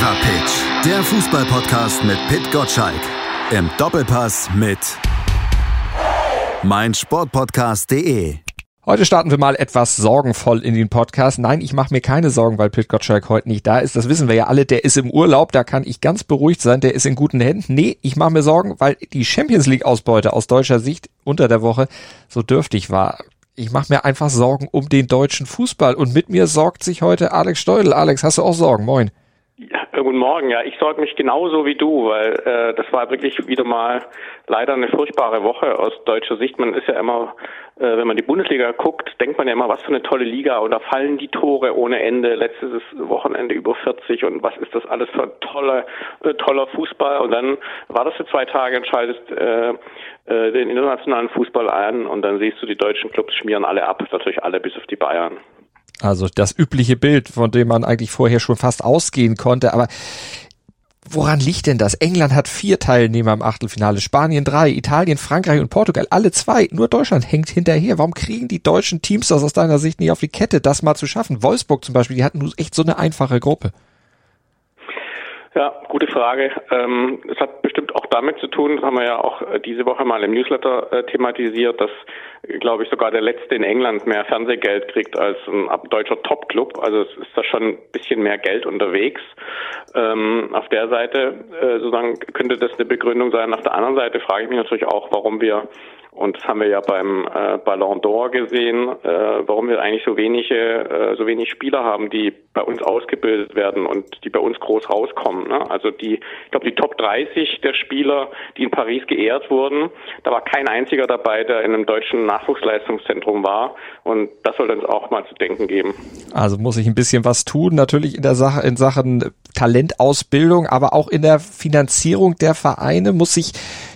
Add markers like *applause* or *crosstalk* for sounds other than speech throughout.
Fever Pitch, der Fußballpodcast mit Pit Gottschalk. Im Doppelpass mit meinsportpodcast.de. Heute starten wir mal etwas sorgenvoll in den Podcast. Nein, ich mache mir keine Sorgen, weil Pit Gottschalk heute nicht da ist. Das wissen wir ja alle. Der ist im Urlaub, da kann ich ganz beruhigt sein. Der ist in guten Händen. Nee, ich mache mir Sorgen, weil die Champions League Ausbeute aus deutscher Sicht unter der Woche so dürftig war. Ich mache mir einfach Sorgen um den deutschen Fußball und mit mir sorgt sich heute Alex Steudel. Alex, hast du auch Sorgen? Moin. Ja, guten Morgen. Ja, ich sorge mich genauso wie du, weil äh, das war wirklich wieder mal leider eine furchtbare Woche aus deutscher Sicht. Man ist ja immer, äh, wenn man die Bundesliga guckt, denkt man ja immer, was für eine tolle Liga und da fallen die Tore ohne Ende. Letztes Wochenende über 40 und was ist das alles für tolle, äh, toller Fußball. Und dann war das für zwei Tage, entscheidest äh, äh, den internationalen Fußball ein und dann siehst du, die deutschen Clubs schmieren alle ab, natürlich alle bis auf die Bayern. Also das übliche Bild, von dem man eigentlich vorher schon fast ausgehen konnte. Aber woran liegt denn das? England hat vier Teilnehmer im Achtelfinale, Spanien drei, Italien, Frankreich und Portugal alle zwei. Nur Deutschland hängt hinterher. Warum kriegen die deutschen Teams das aus deiner Sicht nicht auf die Kette, das mal zu schaffen? Wolfsburg zum Beispiel, die hatten echt so eine einfache Gruppe. Ja, gute Frage. Ähm, es hat bestimmt auch damit zu tun, das haben wir ja auch äh, diese Woche mal im Newsletter äh, thematisiert, dass, glaube ich, sogar der Letzte in England mehr Fernsehgeld kriegt als ein deutscher Top-Club. Also es ist da schon ein bisschen mehr Geld unterwegs. Ähm, auf der Seite äh, sozusagen könnte das eine Begründung sein. Auf der anderen Seite frage ich mich natürlich auch, warum wir und das haben wir ja beim äh, Ballon d'Or gesehen, äh, warum wir eigentlich so wenige, äh, so wenig Spieler haben, die bei uns ausgebildet werden und die bei uns groß rauskommen. Ne? Also die, ich glaube, die Top 30 der Spieler, die in Paris geehrt wurden, da war kein einziger dabei, der in einem deutschen Nachwuchsleistungszentrum war. Und das soll uns auch mal zu denken geben. Also muss ich ein bisschen was tun, natürlich in der Sache, in Sachen Talentausbildung, aber auch in der Finanzierung der Vereine muss sich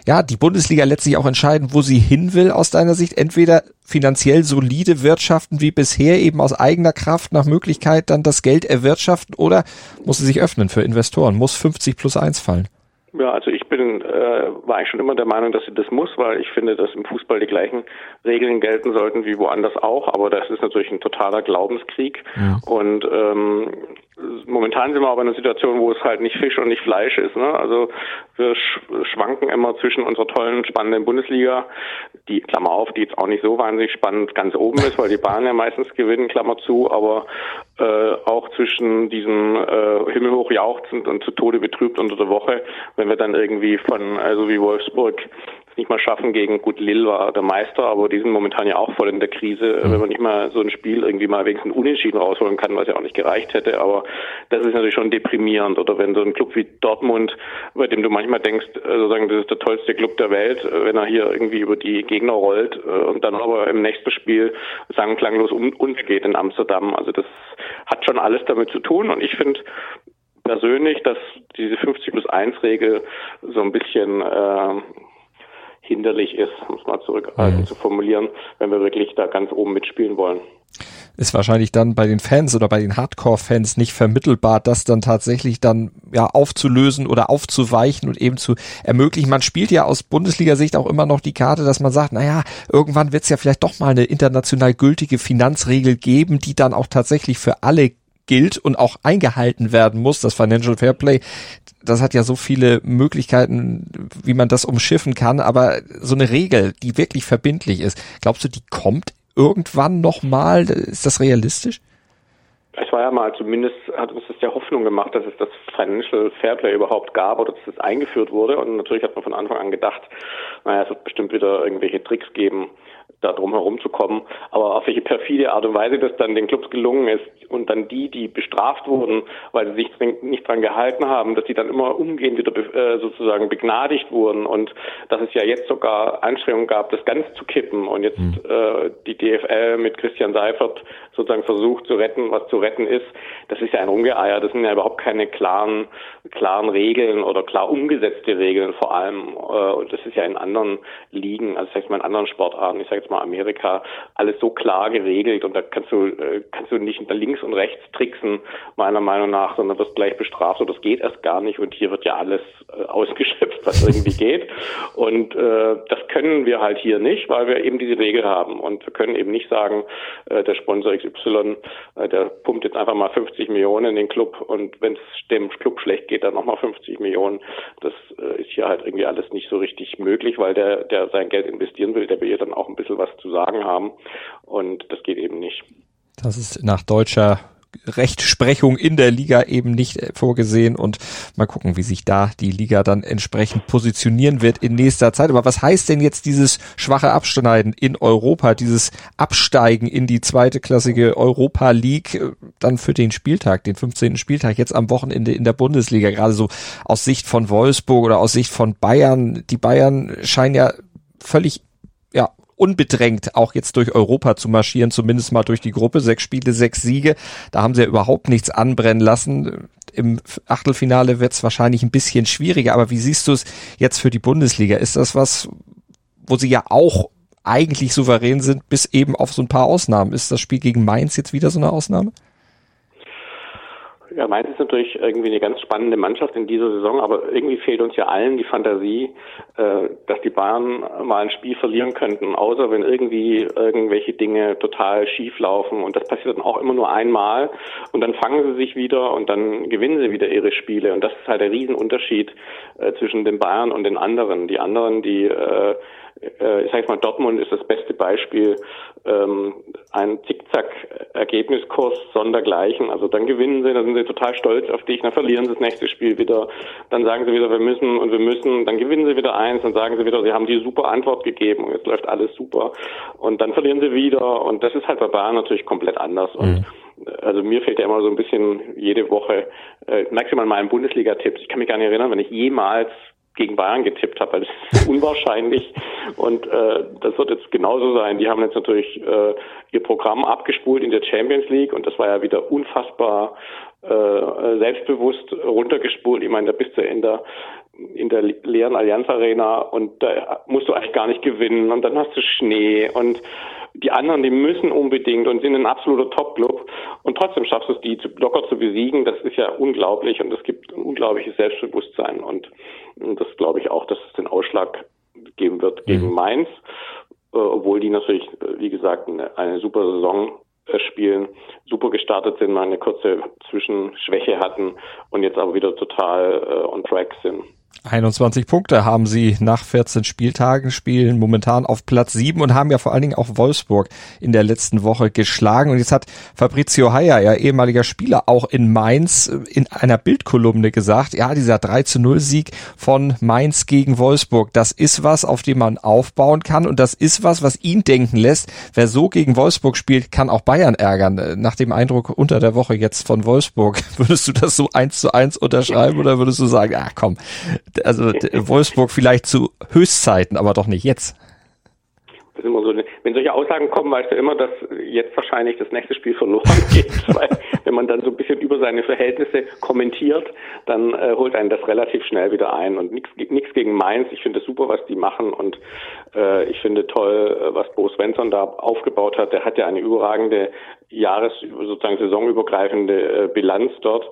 ja die Bundesliga letztlich auch entscheiden, wo sie hin will aus deiner Sicht. Entweder finanziell solide wirtschaften wie bisher, eben aus eigener Kraft nach Möglichkeit dann das Geld erwirtschaften oder muss sie sich öffnen für Investoren? Muss 50 plus 1 fallen? Ja, also ich bin, äh, war eigentlich schon immer der Meinung, dass sie das muss, weil ich finde, dass im Fußball die gleichen Regeln gelten sollten wie woanders auch. Aber das ist natürlich ein totaler Glaubenskrieg. Ja. Und ähm, momentan sind wir aber in einer Situation, wo es halt nicht Fisch und nicht Fleisch ist. Ne? Also wir schwanken immer zwischen unserer tollen, spannenden Bundesliga, die, Klammer auf, die jetzt auch nicht so wahnsinnig spannend ganz oben ist, weil die Bahnen ja meistens gewinnen, Klammer zu, aber äh, auch zwischen diesem äh, himmelhoch jauchzend und zu Tode betrübt unter der Woche, wenn wir dann irgendwie von, also wie Wolfsburg, nicht mal schaffen gegen, gut, Lille war der Meister, aber die sind momentan ja auch voll in der Krise, mhm. wenn man nicht mal so ein Spiel irgendwie mal wenigstens unentschieden rausholen kann, was ja auch nicht gereicht hätte, aber das ist natürlich schon deprimierend. Oder wenn so ein Club wie Dortmund, bei dem du manchmal denkst, äh, sozusagen, das ist der tollste Club der Welt, äh, wenn er hier irgendwie über die Gegner rollt äh, und dann aber im nächsten Spiel sang klanglos untergeht in Amsterdam. Also das hat schon alles damit zu tun und ich finde, persönlich, dass diese 50 plus 1 Regel so ein bisschen äh, hinderlich ist, um es mal zurückhaltend mhm. zu formulieren, wenn wir wirklich da ganz oben mitspielen wollen. Ist wahrscheinlich dann bei den Fans oder bei den Hardcore-Fans nicht vermittelbar, das dann tatsächlich dann ja aufzulösen oder aufzuweichen und eben zu ermöglichen. Man spielt ja aus Bundesliga-Sicht auch immer noch die Karte, dass man sagt, naja, irgendwann wird es ja vielleicht doch mal eine international gültige Finanzregel geben, die dann auch tatsächlich für alle gilt und auch eingehalten werden muss. Das Financial Fairplay, das hat ja so viele Möglichkeiten, wie man das umschiffen kann, aber so eine Regel, die wirklich verbindlich ist, glaubst du, die kommt irgendwann nochmal? Ist das realistisch? Es war ja mal zumindest, hat uns das ja Hoffnung gemacht, dass es das Financial Fairplay überhaupt gab oder dass es eingeführt wurde. Und natürlich hat man von Anfang an gedacht, naja, es wird bestimmt wieder irgendwelche Tricks geben, da drum herum zu kommen. Aber auf welche perfide Art und Weise das dann den Clubs gelungen ist und dann die, die bestraft wurden, weil sie sich nicht dran gehalten haben, dass die dann immer umgehend wieder äh, sozusagen begnadigt wurden und dass es ja jetzt sogar Anstrengungen gab, das ganz zu kippen und jetzt mhm. äh, die DFL mit Christian Seifert sozusagen versucht zu retten, was zu retten ist. Das ist ja ein Rumgeeier. Das sind ja überhaupt keine klaren, klaren Regeln oder klar umgesetzte Regeln vor allem. Äh, und das ist ja in anderen Ligen, also das heißt mal in anderen Sportarten. Ich sage jetzt mal Amerika, alles so klar geregelt und da kannst du, äh, kannst du nicht links und rechts tricksen, meiner Meinung nach, sondern wirst gleich bestraft. Und das geht erst gar nicht und hier wird ja alles äh, ausgeschöpft, was irgendwie *laughs* geht. Und äh, das können wir halt hier nicht, weil wir eben diese Regel haben. Und wir können eben nicht sagen, äh, der Sponsor XY, äh, der pumpt jetzt einfach mal 50 Millionen in den Club und wenn es dem Club schlecht geht, dann nochmal 50 Millionen. Das äh, ist hier halt irgendwie alles nicht so richtig möglich, weil der, der sein Geld investieren will, der will ja dann auch ein bisschen was zu sagen haben und das geht eben nicht. Das ist nach deutscher Rechtsprechung in der Liga eben nicht äh, vorgesehen und mal gucken, wie sich da die Liga dann entsprechend positionieren wird in nächster Zeit. Aber was heißt denn jetzt dieses schwache Abschneiden in Europa, dieses Absteigen in die zweite klassige Europa League äh, dann für den Spieltag, den 15. Spieltag jetzt am Wochenende in der Bundesliga, gerade so aus Sicht von Wolfsburg oder aus Sicht von Bayern. Die Bayern scheinen ja völlig ja, unbedrängt auch jetzt durch Europa zu marschieren, zumindest mal durch die Gruppe. Sechs Spiele, sechs Siege. Da haben sie ja überhaupt nichts anbrennen lassen. Im Achtelfinale wird es wahrscheinlich ein bisschen schwieriger. Aber wie siehst du es jetzt für die Bundesliga? Ist das was, wo sie ja auch eigentlich souverän sind, bis eben auf so ein paar Ausnahmen? Ist das Spiel gegen Mainz jetzt wieder so eine Ausnahme? Ja, Mainz ist natürlich irgendwie eine ganz spannende Mannschaft in dieser Saison, aber irgendwie fehlt uns ja allen die Fantasie, äh, dass die Bayern mal ein Spiel verlieren könnten, außer wenn irgendwie irgendwelche Dinge total schief laufen. Und das passiert dann auch immer nur einmal und dann fangen sie sich wieder und dann gewinnen sie wieder ihre Spiele. Und das ist halt der Riesenunterschied äh, zwischen den Bayern und den anderen. Die anderen, die äh, ich sage mal, Dortmund ist das beste Beispiel, ähm, ein Zickzack-Ergebniskurs sondergleichen. Also dann gewinnen sie, dann sind sie total stolz auf dich, dann verlieren sie das nächste Spiel wieder, dann sagen sie wieder, wir müssen und wir müssen, dann gewinnen sie wieder eins, dann sagen sie wieder, sie haben die super Antwort gegeben und jetzt läuft alles super. Und dann verlieren sie wieder. Und das ist halt bei Bayern natürlich komplett anders. Und mhm. Also mir fehlt ja immer so ein bisschen jede Woche äh, maximal mal ein Bundesliga-Tipps. Ich kann mich gar nicht erinnern, wenn ich jemals gegen Bayern getippt habe, weil das ist *laughs* unwahrscheinlich. Und äh, das wird jetzt genauso sein. Die haben jetzt natürlich äh, ihr Programm abgespult in der Champions League und das war ja wieder unfassbar äh, selbstbewusst runtergespult. Ich meine, da bist du in der in der leeren Allianz Arena und da musst du eigentlich gar nicht gewinnen und dann hast du Schnee und die anderen, die müssen unbedingt und sind ein absoluter Top-Club und trotzdem schaffst du es, die locker zu besiegen. Das ist ja unglaublich und es gibt ein unglaubliches Selbstbewusstsein und, und das glaube ich auch, dass es den Ausschlag geben wird gegen mhm. Mainz, äh, obwohl die natürlich, wie gesagt, eine, eine super Saison spielen, super gestartet sind, mal eine kurze Zwischenschwäche hatten und jetzt aber wieder total äh, on track sind. 21 Punkte haben sie nach 14 Spieltagen, spielen momentan auf Platz 7 und haben ja vor allen Dingen auch Wolfsburg in der letzten Woche geschlagen. Und jetzt hat Fabrizio Heyer, ja ehemaliger Spieler, auch in Mainz äh, in einer Bildkolumne gesagt, ja, dieser 3 zu 0 Sieg von Mainz gegen Wolfsburg, das ist was, auf dem man aufbauen kann und das ist was, was ihn denken lässt, wer so gegen Wolfsburg spielt, kann auch Bayern ärgern. Äh, nach dem Eindruck unter der Woche jetzt von Wolfsburg, *laughs* würdest du das so eins zu eins unterschreiben oder würdest du sagen, ah komm, also Wolfsburg vielleicht zu Höchstzeiten, aber doch nicht jetzt. Das ist immer so, wenn solche Aussagen kommen, weißt du immer, dass jetzt wahrscheinlich das nächste Spiel verloren *laughs* geht, weil wenn man dann so ein bisschen über seine Verhältnisse kommentiert, dann äh, holt einen das relativ schnell wieder ein. Und nichts gegen Mainz. Ich finde es super, was die machen. Und äh, ich finde toll, äh, was Bo Svensson da aufgebaut hat. Der hat ja eine überragende Jahres, sozusagen saisonübergreifende äh, Bilanz dort.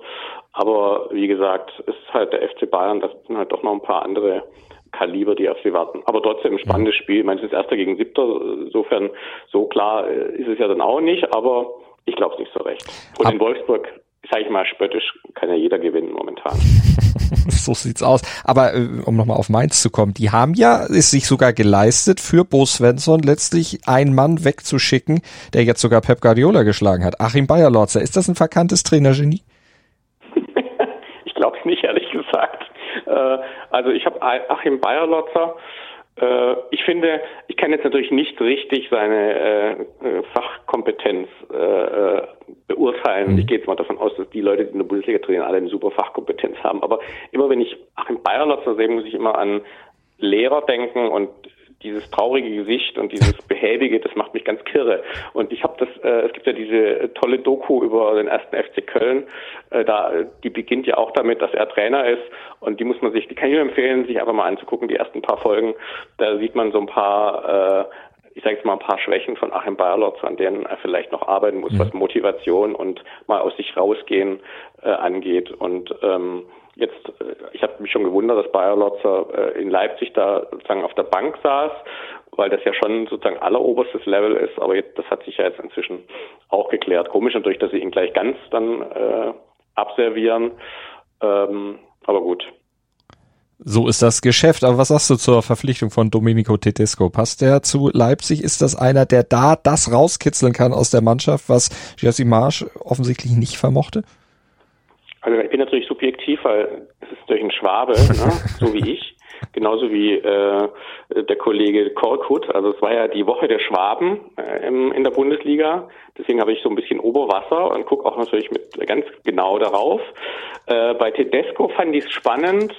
Aber wie gesagt, es ist halt der FC Bayern, das sind halt doch noch ein paar andere Kaliber, die auf sie warten. Aber trotzdem ein spannendes Spiel. Ich meine, es ist Erster gegen Siebter. Insofern, so klar äh, ist es ja dann auch nicht, aber ich glaube es nicht so recht. Und Ab in Wolfsburg, sage ich mal, spöttisch kann ja jeder gewinnen momentan. *laughs* so sieht's aus. Aber äh, um nochmal auf Mainz zu kommen, die haben ja es sich sogar geleistet, für Bo Svensson letztlich einen Mann wegzuschicken, der jetzt sogar Pep Guardiola geschlagen hat. Achim Bayerlotzer, ist das ein verkanntes Trainergenie? glaube *laughs* ich nicht, ehrlich gesagt. Äh, also ich habe Achim Bayerlotzer. Äh, ich finde, ich kann jetzt natürlich nicht richtig seine äh, Fachkompetenz beurteilen. Mhm. Ich gehe jetzt mal davon aus, dass die Leute, die in der Bundesliga trainieren, alle eine super Fachkompetenz haben. Aber immer wenn ich Achim Bayerlotzer sehe, muss ich immer an Lehrer denken und dieses traurige Gesicht und dieses behäbige, das macht mich ganz kirre. Und ich habe das, äh, es gibt ja diese tolle Doku über den ersten FC Köln, äh, da die beginnt ja auch damit, dass er Trainer ist und die muss man sich, die kann ich nur empfehlen, sich einfach mal anzugucken, die ersten paar Folgen. Da sieht man so ein paar äh, ich sage jetzt mal ein paar Schwächen von Achim Bayerlotz, an denen er vielleicht noch arbeiten muss, mhm. was Motivation und mal aus sich rausgehen äh, angeht. Und ähm, jetzt, äh, ich habe mich schon gewundert, dass Bayerlotzer äh, in Leipzig da sozusagen auf der Bank saß, weil das ja schon sozusagen alleroberstes Level ist. Aber jetzt, das hat sich ja jetzt inzwischen auch geklärt. Komisch natürlich, dass sie ihn gleich ganz dann äh, abservieren. Ähm, aber gut. So ist das Geschäft. Aber was sagst du zur Verpflichtung von Domenico Tedesco? Passt der zu Leipzig? Ist das einer, der da das rauskitzeln kann aus der Mannschaft, was Jesse Marsch offensichtlich nicht vermochte? Also ich bin natürlich subjektiv, weil es ist durch ein Schwabe, *laughs* ne? so wie ich. Genauso wie äh, der Kollege Korkut. Also es war ja die Woche der Schwaben äh, im, in der Bundesliga. Deswegen habe ich so ein bisschen Oberwasser und gucke auch natürlich mit ganz genau darauf. Äh, bei Tedesco fand ich es spannend,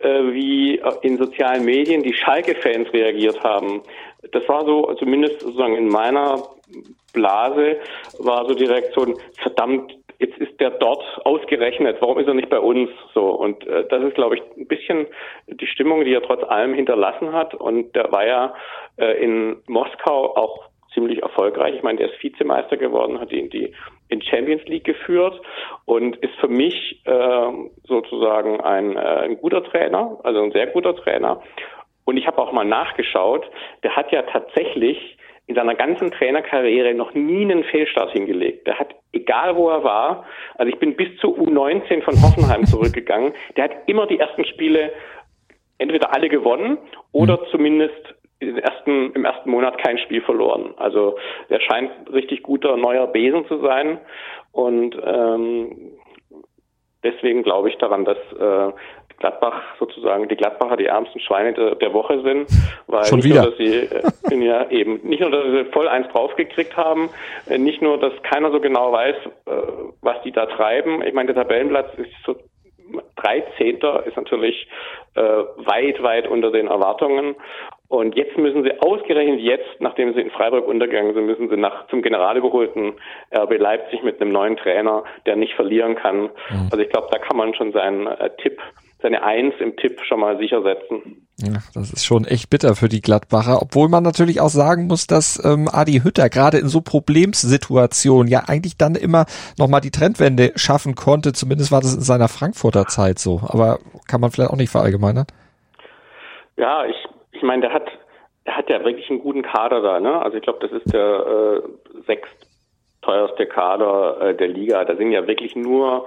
äh, wie in sozialen Medien die Schalke-Fans reagiert haben. Das war so, zumindest sozusagen in meiner Blase, war so die Reaktion, verdammt, jetzt ist der dort ausgerechnet, warum ist er nicht bei uns? So und äh, das ist, glaube ich, ein bisschen die Stimmung, die er trotz allem hinterlassen hat. Und der war ja äh, in Moskau auch ziemlich erfolgreich. Ich meine, der ist Vizemeister geworden, hat ihn die in Champions League geführt und ist für mich äh, sozusagen ein, äh, ein guter Trainer, also ein sehr guter Trainer. Und ich habe auch mal nachgeschaut, der hat ja tatsächlich in seiner ganzen Trainerkarriere noch nie einen Fehlstart hingelegt. Der hat, egal wo er war, also ich bin bis zu U19 von Hoffenheim *laughs* zurückgegangen, der hat immer die ersten Spiele entweder alle gewonnen oder mhm. zumindest ersten, im ersten Monat kein Spiel verloren. Also er scheint richtig guter neuer Besen zu sein und ähm, deswegen glaube ich daran, dass äh, Gladbach sozusagen die Gladbacher die ärmsten Schweine der, Woche sind, weil Schon nicht wieder. nur, dass sie äh, ja eben nicht nur, dass sie voll eins draufgekriegt haben, äh, nicht nur, dass keiner so genau weiß, äh, was die da treiben. Ich meine, der Tabellenplatz ist so 13. ist natürlich äh, weit, weit unter den Erwartungen. Und jetzt müssen sie ausgerechnet jetzt, nachdem sie in Freiburg untergegangen sind, müssen sie nach zum General überholten RB Leipzig mit einem neuen Trainer, der nicht verlieren kann. Mhm. Also ich glaube, da kann man schon seinen äh, Tipp seine Eins im Tipp schon mal sicher setzen. Ja, das ist schon echt bitter für die Gladbacher, obwohl man natürlich auch sagen muss, dass ähm, Adi Hütter gerade in so Problemsituationen ja eigentlich dann immer nochmal die Trendwende schaffen konnte. Zumindest war das in seiner Frankfurter Zeit so. Aber kann man vielleicht auch nicht verallgemeinern? Ja, ich, ich meine, der hat, der hat ja wirklich einen guten Kader da. Ne? Also ich glaube, das ist der äh, sechst teuerste Kader äh, der Liga. Da sind ja wirklich nur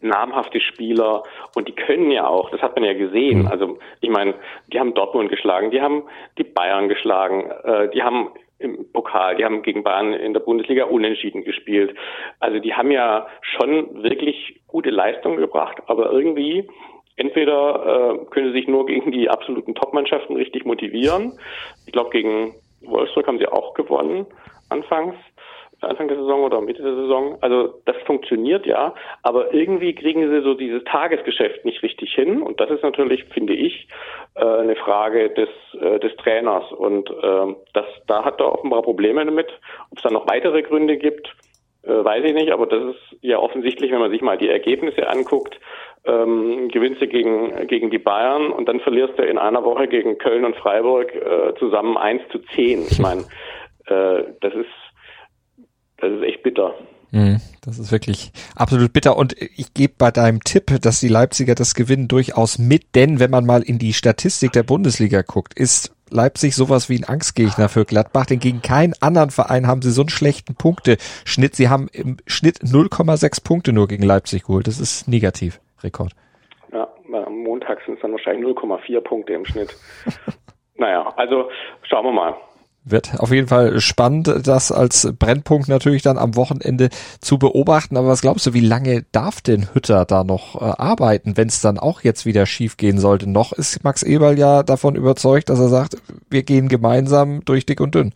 namhafte Spieler und die können ja auch, das hat man ja gesehen. Mhm. Also ich meine, die haben Dortmund geschlagen, die haben die Bayern geschlagen, äh, die haben im Pokal, die haben gegen Bayern in der Bundesliga unentschieden gespielt. Also die haben ja schon wirklich gute Leistungen gebracht, aber irgendwie entweder äh, können sie sich nur gegen die absoluten Top-Mannschaften richtig motivieren. Ich glaube, gegen Wolfsburg haben sie auch gewonnen anfangs. Anfang der Saison oder Mitte der Saison. Also das funktioniert ja, aber irgendwie kriegen sie so dieses Tagesgeschäft nicht richtig hin und das ist natürlich, finde ich, äh, eine Frage des, äh, des Trainers und ähm, das, da hat er offenbar Probleme damit. Ob es da noch weitere Gründe gibt, äh, weiß ich nicht, aber das ist ja offensichtlich, wenn man sich mal die Ergebnisse anguckt, ähm, gewinnst du gegen, gegen die Bayern und dann verlierst du in einer Woche gegen Köln und Freiburg äh, zusammen 1 zu 10. Ich meine, äh, das ist das ist echt bitter. Mhm, das ist wirklich absolut bitter. Und ich gebe bei deinem Tipp, dass die Leipziger das gewinnen, durchaus mit, denn wenn man mal in die Statistik der Bundesliga guckt, ist Leipzig sowas wie ein Angstgegner für Gladbach, denn gegen keinen anderen Verein haben sie so einen schlechten Punkteschnitt. Sie haben im Schnitt 0,6 Punkte nur gegen Leipzig geholt. Das ist negativ, Rekord. Ja, am Montag sind es dann wahrscheinlich 0,4 Punkte im Schnitt. *laughs* naja, also schauen wir mal. Wird auf jeden Fall spannend, das als Brennpunkt natürlich dann am Wochenende zu beobachten. Aber was glaubst du, wie lange darf denn Hütter da noch äh, arbeiten, wenn es dann auch jetzt wieder schief gehen sollte? Noch ist Max Eberl ja davon überzeugt, dass er sagt, wir gehen gemeinsam durch dick und dünn.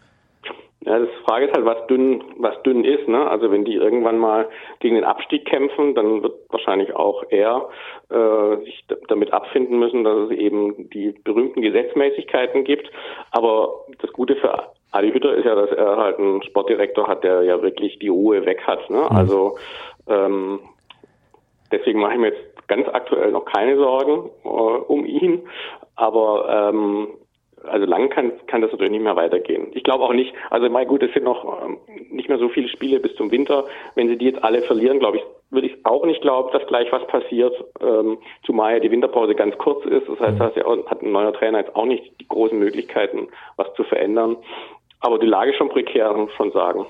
Ja, das Frage ist halt, was dünn, was dünn ist. Ne? Also wenn die irgendwann mal gegen den Abstieg kämpfen, dann wird wahrscheinlich auch er äh, sich damit abfinden müssen, dass es eben die berühmten Gesetzmäßigkeiten gibt. Aber das Gute für Adi Hütter ist ja, dass er halt einen Sportdirektor hat, der ja wirklich die Ruhe weg hat. Ne? Mhm. Also ähm, deswegen mache ich mir jetzt ganz aktuell noch keine Sorgen äh, um ihn. Aber ähm, also lang kann, kann das natürlich nicht mehr weitergehen. Ich glaube auch nicht, also mein gut, es sind noch ähm, nicht mehr so viele Spiele bis zum Winter. Wenn sie die jetzt alle verlieren, glaube ich, würde ich auch nicht glauben, dass gleich was passiert, ähm, zumal ja die Winterpause ganz kurz ist. Das heißt, da hat ein neuer Trainer jetzt auch nicht die großen Möglichkeiten, was zu verändern. Aber die Lage ist schon prekär, muss man schon sagen.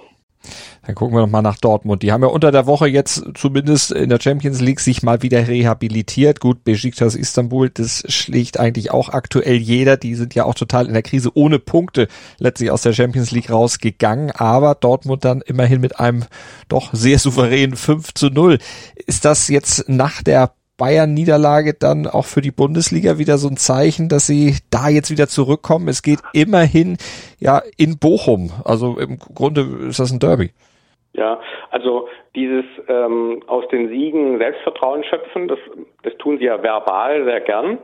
Dann gucken wir noch nach Dortmund. Die haben ja unter der Woche jetzt zumindest in der Champions League sich mal wieder rehabilitiert. Gut, Besiktas Istanbul, das schlägt eigentlich auch aktuell jeder. Die sind ja auch total in der Krise ohne Punkte letztlich aus der Champions League rausgegangen. Aber Dortmund dann immerhin mit einem doch sehr souveränen 5 zu 0. Ist das jetzt nach der Bayern-Niederlage dann auch für die Bundesliga wieder so ein Zeichen, dass sie da jetzt wieder zurückkommen. Es geht immerhin ja in Bochum. Also im Grunde ist das ein Derby. Ja, also dieses ähm, aus den Siegen Selbstvertrauen schöpfen, das, das tun sie ja verbal sehr gern.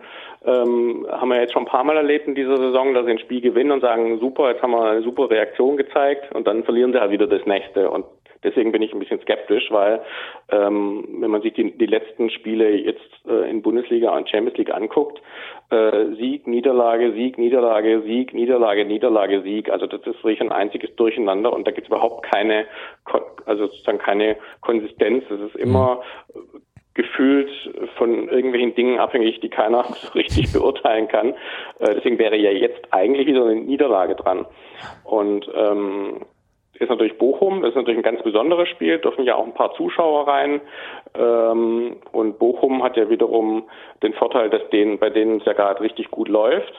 Ähm, haben wir jetzt schon ein paar Mal erlebt in dieser Saison, dass sie ein Spiel gewinnen und sagen, super, jetzt haben wir eine super Reaktion gezeigt und dann verlieren sie halt wieder das nächste. Und Deswegen bin ich ein bisschen skeptisch, weil ähm, wenn man sich die, die letzten Spiele jetzt äh, in Bundesliga und Champions League anguckt, äh, Sieg, Niederlage, Sieg, Niederlage, Sieg, Niederlage, Niederlage, Sieg. Also das ist wirklich ein einziges Durcheinander und da gibt es überhaupt keine, also sozusagen keine Konsistenz. Es ist immer gefühlt von irgendwelchen Dingen abhängig, die keiner *laughs* so richtig beurteilen kann. Äh, deswegen wäre ja jetzt eigentlich wieder eine Niederlage dran. Und ähm, ist natürlich Bochum, das ist natürlich ein ganz besonderes Spiel, dürfen ja auch ein paar Zuschauer rein. Ähm, und Bochum hat ja wiederum den Vorteil, dass denen, bei denen es ja gerade richtig gut läuft.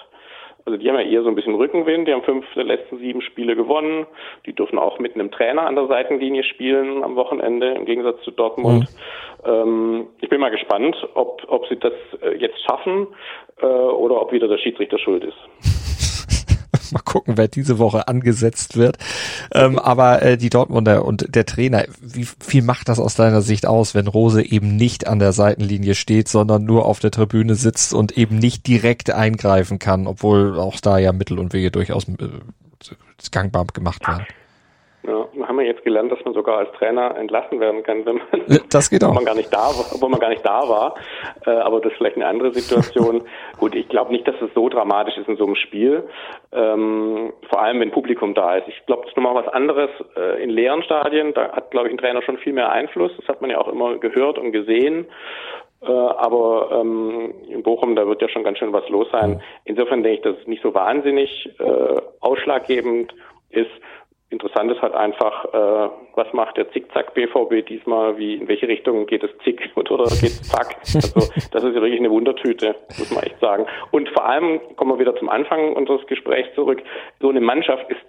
Also die haben ja eher so ein bisschen Rückenwind, die haben fünf der letzten sieben Spiele gewonnen. Die dürfen auch mit einem Trainer an der Seitenlinie spielen am Wochenende, im Gegensatz zu Dortmund. Mhm. Ähm, ich bin mal gespannt, ob, ob sie das äh, jetzt schaffen äh, oder ob wieder der Schiedsrichter schuld ist. *laughs* Mal gucken, wer diese Woche angesetzt wird. Ähm, aber äh, die Dortmunder und der Trainer, wie viel macht das aus deiner Sicht aus, wenn Rose eben nicht an der Seitenlinie steht, sondern nur auf der Tribüne sitzt und eben nicht direkt eingreifen kann, obwohl auch da ja Mittel und Wege durchaus äh, gangbar gemacht werden? Ja, wir jetzt gelernt, dass man sogar als Trainer entlassen werden kann, wenn man, das geht auch. man gar nicht da war, obwohl man gar nicht da war. Äh, aber das ist vielleicht eine andere Situation. *laughs* Gut, ich glaube nicht, dass es so dramatisch ist in so einem Spiel. Ähm, vor allem, wenn Publikum da ist. Ich glaube, das ist nochmal was anderes äh, in leeren Stadien. Da hat, glaube ich, ein Trainer schon viel mehr Einfluss. Das hat man ja auch immer gehört und gesehen. Äh, aber ähm, in Bochum, da wird ja schon ganz schön was los sein. Insofern denke ich, dass es nicht so wahnsinnig äh, ausschlaggebend ist. Interessant ist halt einfach, äh, was macht der Zickzack BVB diesmal, wie in welche Richtung geht es Zick *laughs* oder geht es Zack? Also das ist ja wirklich eine Wundertüte, muss man echt sagen. Und vor allem kommen wir wieder zum Anfang unseres Gesprächs zurück. So eine Mannschaft ist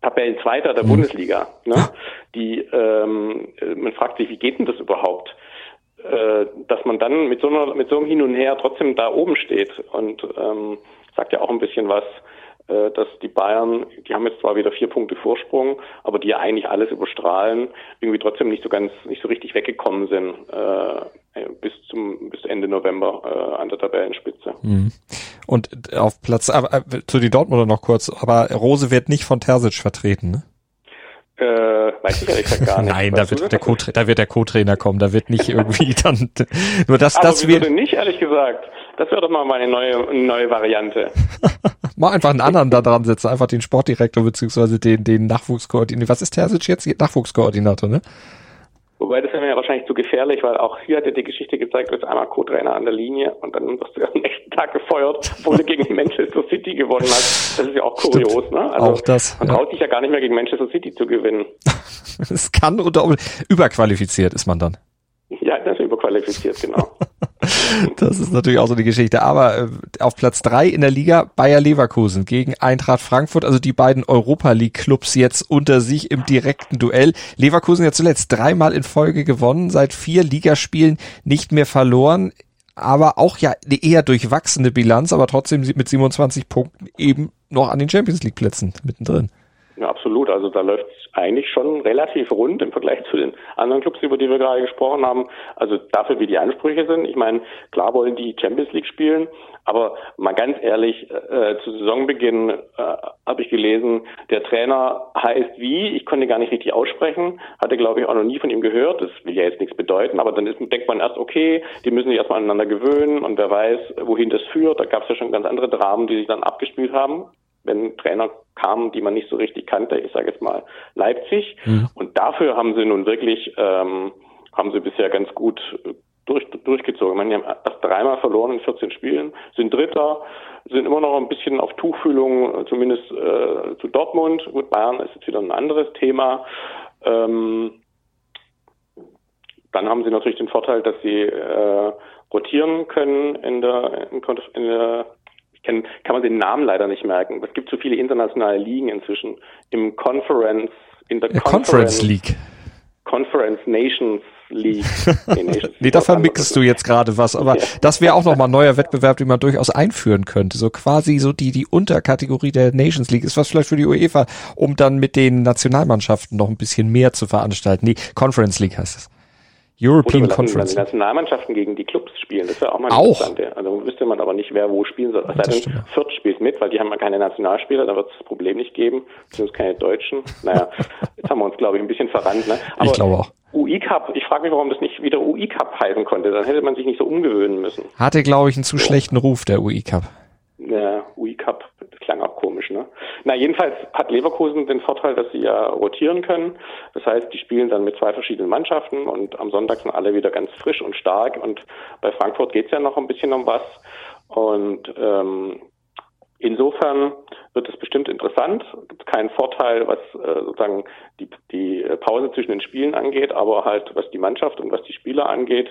Tabellenzweiter der mhm. Bundesliga. Ne? Die ähm, man fragt sich, wie geht denn das überhaupt? Äh, dass man dann mit so einer mit so einem Hin und Her trotzdem da oben steht und ähm, sagt ja auch ein bisschen was dass die Bayern, die haben jetzt zwar wieder vier Punkte Vorsprung, aber die ja eigentlich alles überstrahlen, irgendwie trotzdem nicht so ganz, nicht so richtig weggekommen sind äh, bis zum bis Ende November äh, an der Tabellenspitze. Mhm. Und auf Platz, aber, äh, zu die Dortmunder noch kurz, aber Rose wird nicht von Terzic vertreten, ne? Äh, weiß ich ehrlich gesagt gar *laughs* nicht. Nein, da wird, der Co da wird der Co-Trainer kommen, da wird nicht irgendwie *laughs* dann, nur das, aber das wird. nicht, ehrlich gesagt. Das wäre doch mal eine neue, neue Variante. *laughs* mal einfach einen anderen da dran setzen, einfach den Sportdirektor beziehungsweise den, den Nachwuchskoordinator. Was ist Terzic jetzt? Nachwuchskoordinator, ne? Wobei das wäre ja wahrscheinlich zu gefährlich, weil auch hier hat ja die Geschichte gezeigt, du bist einmal Co-Trainer an der Linie und dann wirst du *laughs* am nächsten Tag gefeuert, obwohl du gegen Manchester City gewonnen hast. Das ist ja auch kurios, Stimmt. ne? Also auch das. Man ja. traut sich ja gar nicht mehr gegen Manchester City zu gewinnen. *laughs* Es kann oder überqualifiziert ist man dann. Ja, überqualifiziert, genau. *laughs* das ist natürlich auch so die Geschichte. Aber äh, auf Platz drei in der Liga Bayer Leverkusen gegen Eintracht Frankfurt, also die beiden Europa League Clubs jetzt unter sich im direkten Duell. Leverkusen ja zuletzt dreimal in Folge gewonnen, seit vier Ligaspielen nicht mehr verloren, aber auch ja eine eher durchwachsene Bilanz, aber trotzdem mit 27 Punkten eben noch an den Champions League Plätzen mittendrin. Ja, absolut. Also da läuft es eigentlich schon relativ rund im Vergleich zu den anderen Clubs, über die wir gerade gesprochen haben. Also dafür, wie die Ansprüche sind. Ich meine, klar wollen die Champions League spielen, aber mal ganz ehrlich, äh, zu Saisonbeginn äh, habe ich gelesen, der Trainer heißt wie, ich konnte gar nicht richtig aussprechen, hatte glaube ich auch noch nie von ihm gehört, das will ja jetzt nichts bedeuten, aber dann ist, denkt man erst, okay, die müssen sich erstmal aneinander gewöhnen und wer weiß, wohin das führt. Da gab es ja schon ganz andere Dramen, die sich dann abgespielt haben wenn Trainer kamen, die man nicht so richtig kannte, ich sage jetzt mal Leipzig. Mhm. Und dafür haben sie nun wirklich, ähm, haben sie bisher ganz gut durch, durchgezogen. Ich meine, die haben erst dreimal verloren in 14 Spielen, sind Dritter, sind immer noch ein bisschen auf Tuchfühlung, zumindest äh, zu Dortmund. Gut, Bayern ist jetzt wieder ein anderes Thema. Ähm, dann haben sie natürlich den Vorteil, dass sie äh, rotieren können in der, in der kann, kann man den Namen leider nicht merken. Es gibt zu viele internationale Ligen inzwischen. Im Conference, in der Conference, Conference League. Conference Nations League. *laughs* Nee, Nations nee da vermixst du jetzt gerade was, aber ja. das wäre auch nochmal ein neuer Wettbewerb, den man durchaus einführen könnte. So quasi so die, die Unterkategorie der Nations League ist was vielleicht für die UEFA, um dann mit den Nationalmannschaften noch ein bisschen mehr zu veranstalten. Nee, Conference League heißt es. European Gut, Conference. Wenn die Nationalmannschaften gegen die Clubs spielen, das wäre auch mal auch. interessant. Also wüsste man aber nicht, wer wo spielen soll. Es sei denn, Fürth spielt mit, weil die haben ja keine Nationalspieler, da wird es das Problem nicht geben, beziehungsweise keine Deutschen. Naja, *laughs* jetzt haben wir uns, glaube ich, ein bisschen verrannt. Ne? Aber ich glaube auch. UI Cup, ich frage mich, warum das nicht wieder UI Cup heißen konnte. Dann hätte man sich nicht so umgewöhnen müssen. Hatte, glaube ich, einen zu schlechten Ruf, der UI Cup. Ja, UI Cup, klang auch komisch, ne? Na, jedenfalls hat Leverkusen den Vorteil, dass sie ja rotieren können. Das heißt, die spielen dann mit zwei verschiedenen Mannschaften und am Sonntag sind alle wieder ganz frisch und stark. Und bei Frankfurt geht's ja noch ein bisschen um was. Und ähm, insofern wird es bestimmt interessant. Es gibt keinen Vorteil, was äh, sozusagen die, die Pause zwischen den Spielen angeht, aber halt was die Mannschaft und was die Spieler angeht.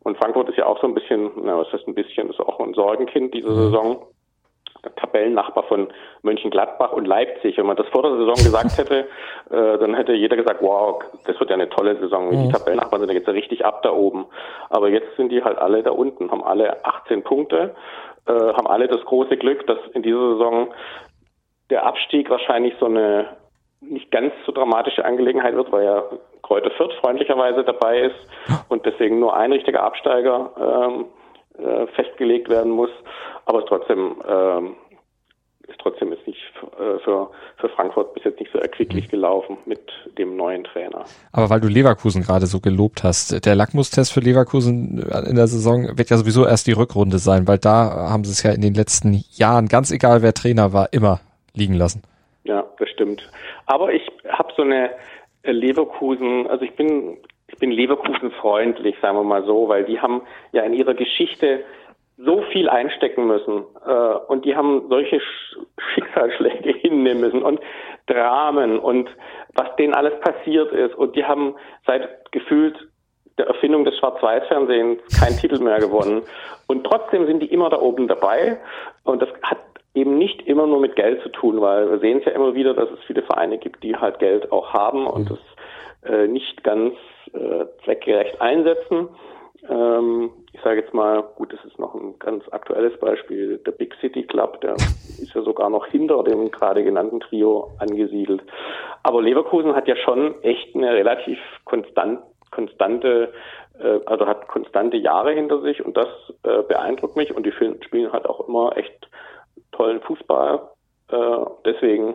Und Frankfurt ist ja auch so ein bisschen, na, was heißt ein bisschen, ist auch ein Sorgenkind diese mhm. Saison. Tabellennachbar von Mönchengladbach und Leipzig. Wenn man das vor der Saison gesagt hätte, *laughs* äh, dann hätte jeder gesagt, wow, das wird ja eine tolle Saison. Mhm. Die Tabellennachbarn sind ja jetzt richtig ab da oben. Aber jetzt sind die halt alle da unten, haben alle 18 Punkte, äh, haben alle das große Glück, dass in dieser Saison der Abstieg wahrscheinlich so eine nicht ganz so dramatische Angelegenheit wird, weil ja Kräuter Fürth freundlicherweise dabei ist und deswegen nur ein richtiger Absteiger ähm, äh, festgelegt werden muss. Aber trotzdem ähm, ist trotzdem jetzt nicht äh, für, für Frankfurt bis jetzt nicht so erquicklich mhm. gelaufen mit dem neuen Trainer. Aber weil du Leverkusen gerade so gelobt hast, der Lackmustest für Leverkusen in der Saison wird ja sowieso erst die Rückrunde sein, weil da haben sie es ja in den letzten Jahren, ganz egal wer Trainer war, immer liegen lassen. Ja, das stimmt. Aber ich habe so eine Leverkusen, also ich bin ich bin Leverkusen freundlich, sagen wir mal so, weil die haben ja in ihrer Geschichte so viel einstecken müssen äh, und die haben solche *laughs* Schicksalsschläge hinnehmen müssen und Dramen und was denen alles passiert ist. Und die haben seit gefühlt der Erfindung des Schwarz-Weiß-Fernsehens keinen Titel mehr gewonnen. Und trotzdem sind die immer da oben dabei. Und das hat eben nicht immer nur mit Geld zu tun, weil wir sehen es ja immer wieder, dass es viele Vereine gibt, die halt Geld auch haben und das äh, nicht ganz äh, zweckgerecht einsetzen. Ähm, ich sage jetzt mal, gut, das ist noch ein ganz aktuelles Beispiel, der Big City Club, der *laughs* ist ja sogar noch hinter dem gerade genannten Trio angesiedelt. Aber Leverkusen hat ja schon echt eine relativ konstant, konstante, äh, also hat konstante Jahre hinter sich und das äh, beeindruckt mich und die spielen halt auch immer echt tollen Fußball. Äh, deswegen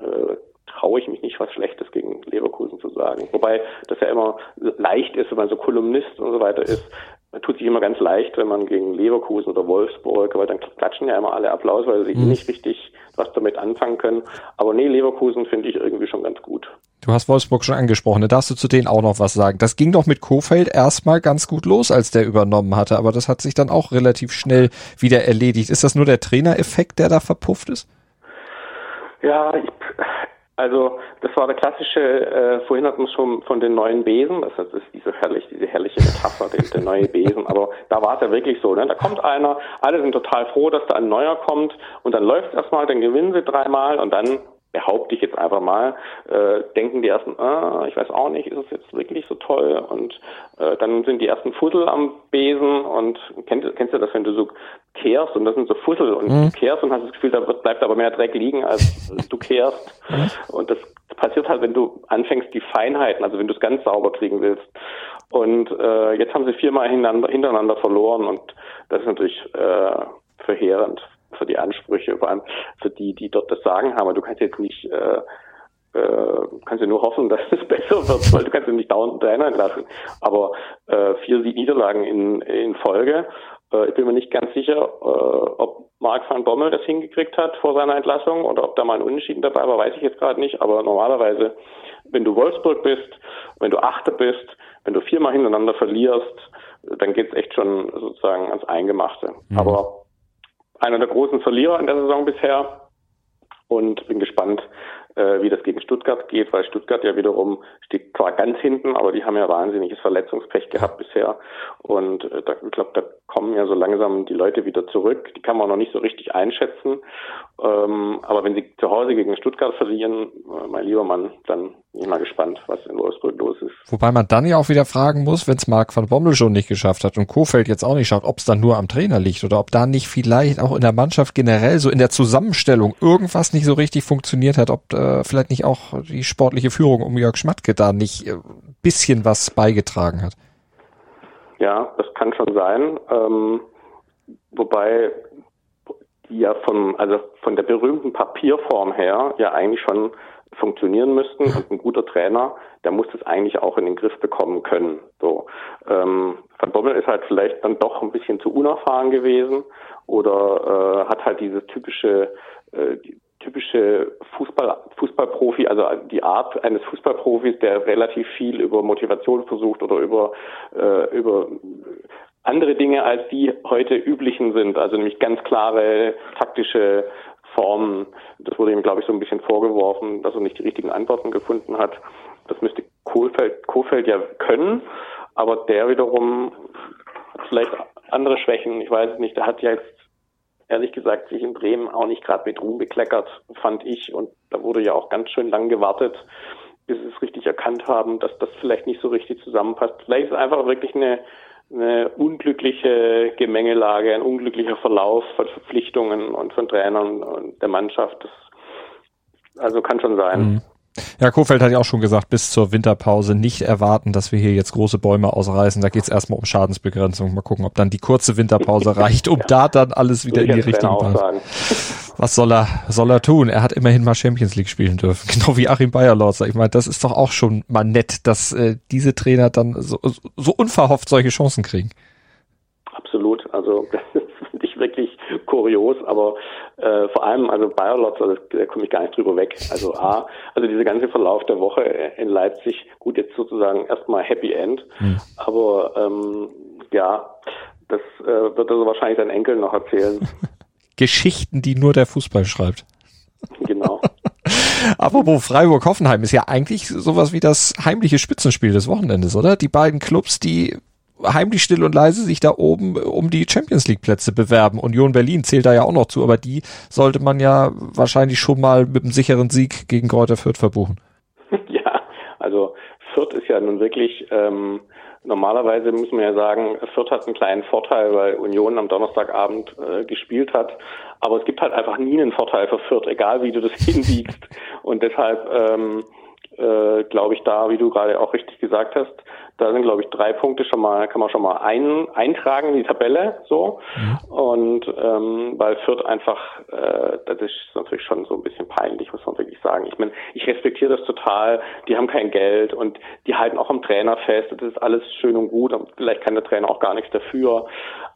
äh, traue ich mich nicht, was Schlechtes gegen Leverkusen zu sagen. Wobei das ja immer leicht ist, wenn man so Kolumnist und so weiter ist. Man tut sich immer ganz leicht, wenn man gegen Leverkusen oder Wolfsburg, weil dann klatschen ja immer alle Applaus, weil sie mhm. nicht richtig was damit anfangen können. Aber nee, Leverkusen finde ich irgendwie schon ganz gut. Du hast Wolfsburg schon angesprochen, da darfst du zu denen auch noch was sagen. Das ging doch mit Kofeld erstmal ganz gut los, als der übernommen hatte, aber das hat sich dann auch relativ schnell wieder erledigt. Ist das nur der Trainereffekt, der da verpufft ist? Ja, ich, also das war der klassische, äh, vorhin hatten wir schon von den neuen Besen, das ist diese herrlich, diese herrliche Metapher, der, der neue Besen, aber da war es ja wirklich so, ne? Da kommt einer, alle sind total froh, dass da ein neuer kommt. Und dann läuft erstmal, dann gewinnen sie dreimal und dann behaupte ich jetzt einfach mal, äh, denken die ersten, ah, ich weiß auch nicht, ist es jetzt wirklich so toll? Und äh, dann sind die ersten Fussel am Besen und kennst, kennst du das, wenn du so kehrst und das sind so Fussel und mhm. du kehrst und hast das Gefühl, da bleibt aber mehr Dreck liegen, als du kehrst. Mhm. *laughs* Und das passiert halt, wenn du anfängst, die Feinheiten, also wenn du es ganz sauber kriegen willst. Und äh, jetzt haben sie viermal hintereinander, hintereinander verloren und das ist natürlich äh, verheerend für die Ansprüche, vor allem für die, die dort das Sagen haben. Du kannst jetzt nicht, äh, äh, kannst ja nur hoffen, *laughs* dass es besser wird, weil du kannst ja nicht dauernd Trainer entlassen. Aber äh, vier Niederlagen in, in Folge. Äh, ich bin mir nicht ganz sicher, äh, ob Mark van Bommel das hingekriegt hat vor seiner Entlassung oder ob da mal ein Unentschieden dabei war, weiß ich jetzt gerade nicht. Aber normalerweise, wenn du Wolfsburg bist, wenn du Achter bist, wenn du viermal hintereinander verlierst, dann geht's echt schon sozusagen ans Eingemachte. Mhm. Aber einer der großen Verlierer in der Saison bisher und bin gespannt, äh, wie das gegen Stuttgart geht, weil Stuttgart ja wiederum steht zwar ganz hinten, aber die haben ja wahnsinniges Verletzungspech gehabt bisher. Und äh, da, ich glaube, da kommen ja so langsam die Leute wieder zurück. Die kann man noch nicht so richtig einschätzen. Ähm, aber wenn sie zu Hause gegen Stuttgart verlieren, mein lieber Mann, dann bin ich mal gespannt, was in Wolfsburg los ist. Wobei man dann ja auch wieder fragen muss, wenn es Marc van Bommel schon nicht geschafft hat und Kofeld jetzt auch nicht schafft, ob es dann nur am Trainer liegt oder ob da nicht vielleicht auch in der Mannschaft generell so in der Zusammenstellung irgendwas nicht so richtig funktioniert hat, ob äh, vielleicht nicht auch die sportliche Führung um Jörg Schmatke da nicht äh, bisschen was beigetragen hat. Ja, das kann schon sein. Ähm, wobei die ja von, also von der berühmten Papierform her ja eigentlich schon funktionieren müssten und ein guter Trainer, der muss das eigentlich auch in den Griff bekommen können. So, ähm, Van Bommel ist halt vielleicht dann doch ein bisschen zu unerfahren gewesen oder äh, hat halt diese typische äh, die typische Fußball Fußballprofi, also die Art eines Fußballprofis, der relativ viel über Motivation versucht oder über äh, über andere Dinge als die heute üblichen sind, also nämlich ganz klare taktische Formen. Das wurde ihm, glaube ich, so ein bisschen vorgeworfen, dass er nicht die richtigen Antworten gefunden hat. Das müsste Kohlfeld, Kohlfeld ja können, aber der wiederum hat vielleicht andere Schwächen. Ich weiß es nicht. Der hat ja jetzt ehrlich gesagt sich in Bremen auch nicht gerade mit Ruhm bekleckert, fand ich. Und da wurde ja auch ganz schön lang gewartet, bis sie es richtig erkannt haben, dass das vielleicht nicht so richtig zusammenpasst. Vielleicht ist es einfach wirklich eine eine unglückliche Gemengelage, ein unglücklicher Verlauf von Verpflichtungen und von Trainern und der Mannschaft. Das, also kann schon sein. Ja, Kofeld hat ja auch schon gesagt, bis zur Winterpause nicht erwarten, dass wir hier jetzt große Bäume ausreißen. Da geht es erstmal um Schadensbegrenzung. Mal gucken, ob dann die kurze Winterpause *laughs* reicht, um ja. da dann alles wieder in die Richtung passt. Was soll er, soll er tun? Er hat immerhin mal Champions League spielen dürfen. *laughs* Genau wie Achim Bayerlotzer. Ich meine, das ist doch auch schon mal nett, dass äh, diese Trainer dann so, so unverhofft solche Chancen kriegen. Absolut. Also *laughs* das finde ich wirklich kurios, aber äh, vor allem, also Bayer Lotzer, da komme ich gar nicht drüber weg. Also A, also dieser ganze Verlauf der Woche in Leipzig, gut, jetzt sozusagen erstmal Happy End, mhm. aber ähm, ja, das äh, wird also wahrscheinlich sein Enkel noch erzählen. *laughs* Geschichten, die nur der Fußball schreibt. Genau. *laughs* Aber wo Freiburg-Hoffenheim ist ja eigentlich sowas wie das heimliche Spitzenspiel des Wochenendes, oder? Die beiden Clubs, die heimlich still und leise sich da oben um die Champions League Plätze bewerben. Union Berlin zählt da ja auch noch zu, aber die sollte man ja wahrscheinlich schon mal mit einem sicheren Sieg gegen Kräuter Fürth verbuchen. *laughs* Ja, also Fürth ist ja nun wirklich, ähm, normalerweise muss man ja sagen, Fürth hat einen kleinen Vorteil, weil Union am Donnerstagabend äh, gespielt hat. Aber es gibt halt einfach nie einen Vorteil für Fürth, egal wie du das *laughs* hinbiegst. Und deshalb ähm, äh, glaube ich da, wie du gerade auch richtig gesagt hast, da sind, glaube ich, drei Punkte schon mal, kann man schon mal ein, eintragen in die Tabelle, so. Mhm. Und ähm, weil Fürth einfach, äh, das ist natürlich schon so ein bisschen peinlich, muss man wirklich sagen. Ich meine, ich respektiere das total. Die haben kein Geld und die halten auch am Trainer fest. Das ist alles schön und gut. Vielleicht kann der Trainer auch gar nichts dafür.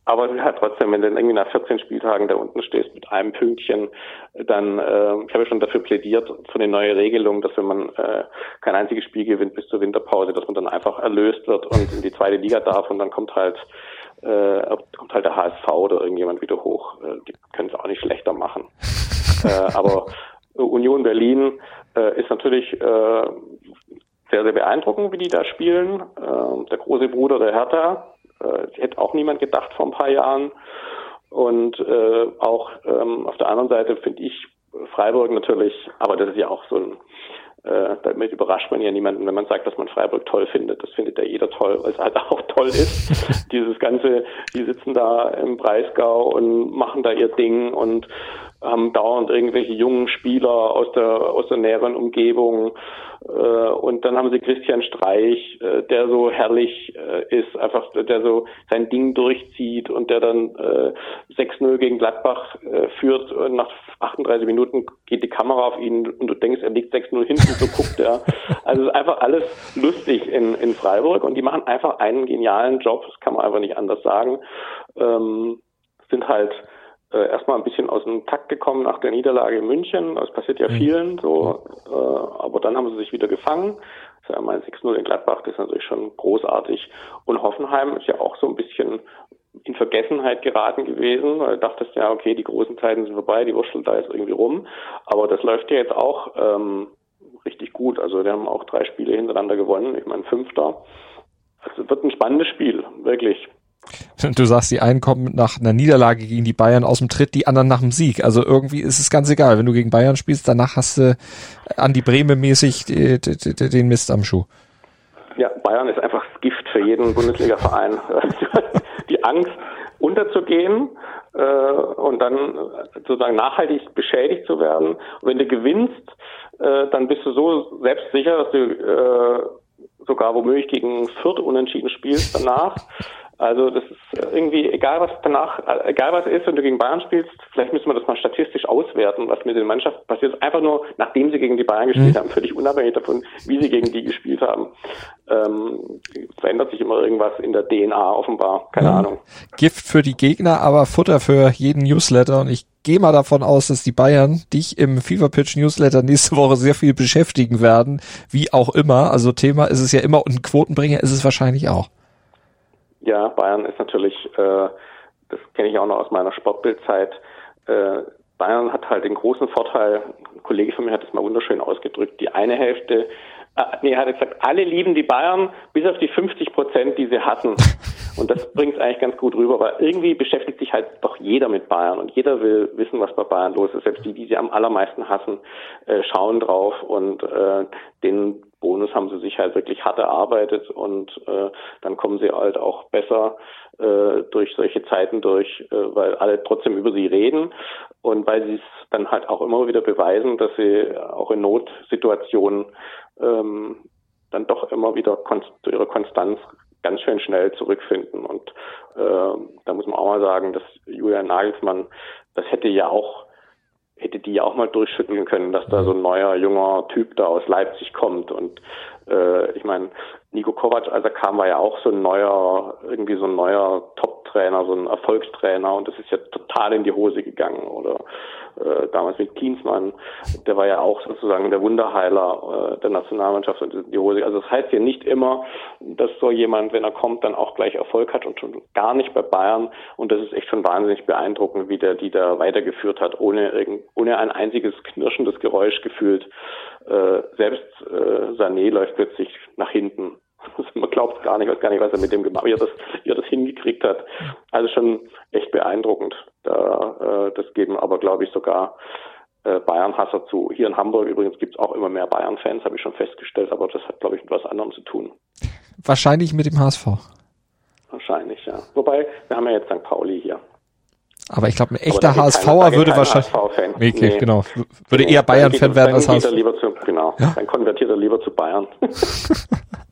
Aber es ist halt trotzdem, wenn du dann irgendwie nach 14 Spieltagen da unten stehst mit einem Pünktchen, dann, äh, ich habe ja schon dafür plädiert, für eine neue Regelung, dass wenn man äh, kein einziges Spiel gewinnt bis zur Winterpause, dass man dann einfach erlöst wird und in die zweite Liga darf und dann kommt halt äh, kommt halt der HSV oder irgendjemand wieder hoch. Äh, die können es auch nicht schlechter machen. *laughs* äh, aber Union Berlin äh, ist natürlich äh, sehr, sehr beeindruckend, wie die da spielen. Äh, der große Bruder der Hertha, äh, hätte auch niemand gedacht vor ein paar Jahren. Und äh, auch ähm, auf der anderen Seite finde ich Freiburg natürlich, aber das ist ja auch so ein äh, damit überrascht man ja niemanden, wenn man sagt, dass man Freiburg toll findet. Das findet ja jeder toll, weil es halt *laughs* auch toll ist. Dieses ganze, die sitzen da im Breisgau und machen da ihr Ding und haben dauernd irgendwelche jungen Spieler aus der aus der näheren Umgebung äh, und dann haben sie Christian Streich, äh, der so herrlich äh, ist, einfach der so sein Ding durchzieht und der dann äh, 6-0 gegen Gladbach äh, führt und nach 38 Minuten geht die Kamera auf ihn und du denkst, er liegt 6-0 hinten, so guckt er. Also es ist einfach alles lustig in, in Freiburg und die machen einfach einen genialen Job, das kann man einfach nicht anders sagen. Ähm, sind halt äh, erstmal ein bisschen aus dem Takt gekommen nach der Niederlage in München. Das passiert ja mhm. vielen so. Äh, aber dann haben sie sich wieder gefangen. Das ist ja mein 6-0 in Gladbach, das ist natürlich schon großartig. Und Hoffenheim ist ja auch so ein bisschen in Vergessenheit geraten gewesen, du dachtest ja, okay, die großen Zeiten sind vorbei, die Wurschtel da ist irgendwie rum. Aber das läuft ja jetzt auch ähm, richtig gut. Also die haben auch drei Spiele hintereinander gewonnen. Ich meine, fünfter. Also wird ein spannendes Spiel, wirklich. Du sagst, die einen kommen nach einer Niederlage gegen die Bayern aus dem Tritt, die anderen nach dem Sieg. Also irgendwie ist es ganz egal. Wenn du gegen Bayern spielst, danach hast du an die Breme mäßig den Mist am Schuh. Ja, Bayern ist einfach Gift für jeden Bundesliga-Verein. *laughs* die Angst, unterzugehen äh, und dann sozusagen nachhaltig beschädigt zu werden. Und wenn du gewinnst, äh, dann bist du so selbstsicher, dass du äh, sogar womöglich gegen Fürth unentschieden spielst danach. Also das ist irgendwie, egal was danach, egal was ist, wenn du gegen Bayern spielst, vielleicht müssen wir das mal statistisch auswerten, was mit den Mannschaften passiert ist. Einfach nur, nachdem sie gegen die Bayern gespielt mhm. haben, völlig unabhängig davon, wie sie gegen die gespielt haben. Ähm, verändert sich immer irgendwas in der DNA offenbar, keine mhm. Ahnung. Gift für die Gegner, aber Futter für jeden Newsletter und ich gehe mal davon aus, dass die Bayern dich im Fever Pitch Newsletter nächste Woche sehr viel beschäftigen werden, wie auch immer. Also Thema ist es ja immer und ein Quotenbringer ist es wahrscheinlich auch. Ja, Bayern ist natürlich, äh, das kenne ich auch noch aus meiner Sportbildzeit. Äh, Bayern hat halt den großen Vorteil, ein Kollege von mir hat es mal wunderschön ausgedrückt, die eine Hälfte, äh, nee, er hat gesagt, alle lieben die Bayern, bis auf die 50 Prozent, die sie hatten. *laughs* Und das bringt es eigentlich ganz gut rüber, weil irgendwie beschäftigt sich halt doch jeder mit Bayern und jeder will wissen, was bei Bayern los ist. Selbst die, die sie am allermeisten hassen, äh, schauen drauf und äh, den Bonus haben sie sich halt wirklich hart erarbeitet und äh, dann kommen sie halt auch besser äh, durch solche Zeiten durch, äh, weil alle trotzdem über sie reden und weil sie es dann halt auch immer wieder beweisen, dass sie auch in Notsituationen ähm, dann doch immer wieder zu ihrer Konstanz ganz schön schnell zurückfinden. Und äh, da muss man auch mal sagen, dass Julian Nagelsmann, das hätte ja auch, hätte die ja auch mal durchschütteln können, dass da so ein neuer, junger Typ da aus Leipzig kommt. Und äh, ich meine, Nico Kovac, als er kam, war ja auch so ein neuer, irgendwie so ein neuer Top-Trainer, so ein Erfolgstrainer und das ist ja total in die Hose gegangen. Oder äh, damals mit Klinsmann, der war ja auch sozusagen der Wunderheiler äh, der Nationalmannschaft und in die Hose. Also das heißt ja nicht immer, dass so jemand, wenn er kommt, dann auch gleich Erfolg hat und schon gar nicht bei Bayern. Und das ist echt schon wahnsinnig beeindruckend, wie der die da weitergeführt hat, ohne irgend, ohne ein einziges knirschendes Geräusch gefühlt. Äh, selbst äh, Sané läuft plötzlich nach hinten *laughs* man glaubt gar nicht, weiß gar nicht, was er mit dem gemacht hat, wie er das, wie er das hingekriegt hat. Also schon echt beeindruckend. Da, äh, das geben aber, glaube ich, sogar äh, Bayern-Hasser zu. Hier in Hamburg übrigens gibt es auch immer mehr Bayern-Fans, habe ich schon festgestellt, aber das hat, glaube ich, mit was anderem zu tun. Wahrscheinlich mit dem HSV. Wahrscheinlich, ja. Wobei, wir haben ja jetzt St. Pauli hier. Aber ich glaube, ein echter HSVer würde wahrscheinlich. HSV okay, nee. genau. Würde eher Bayern-Fan werden als HSV. Lieber zu, genau. Ja? Dann konvertiert er lieber zu Bayern. *laughs*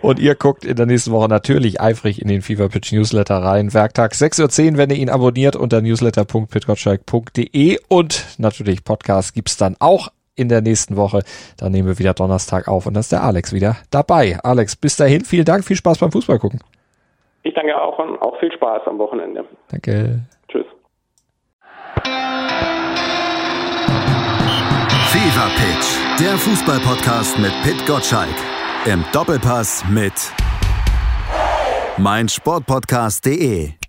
Und ihr guckt in der nächsten Woche natürlich eifrig in den Fever Pitch Newsletter rein. Werktag 6.10 Uhr, wenn ihr ihn abonniert unter newsletter.pitgottschalk.de und natürlich Podcast gibt's dann auch in der nächsten Woche. Dann nehmen wir wieder Donnerstag auf und dann ist der Alex wieder dabei. Alex, bis dahin, vielen Dank, viel Spaß beim Fußball gucken. Ich danke auch und auch viel Spaß am Wochenende. Danke. Tschüss. Fever Pitch, der Fußballpodcast mit Pit Gottschalk. Im Doppelpass mit meinsportpodcast.de.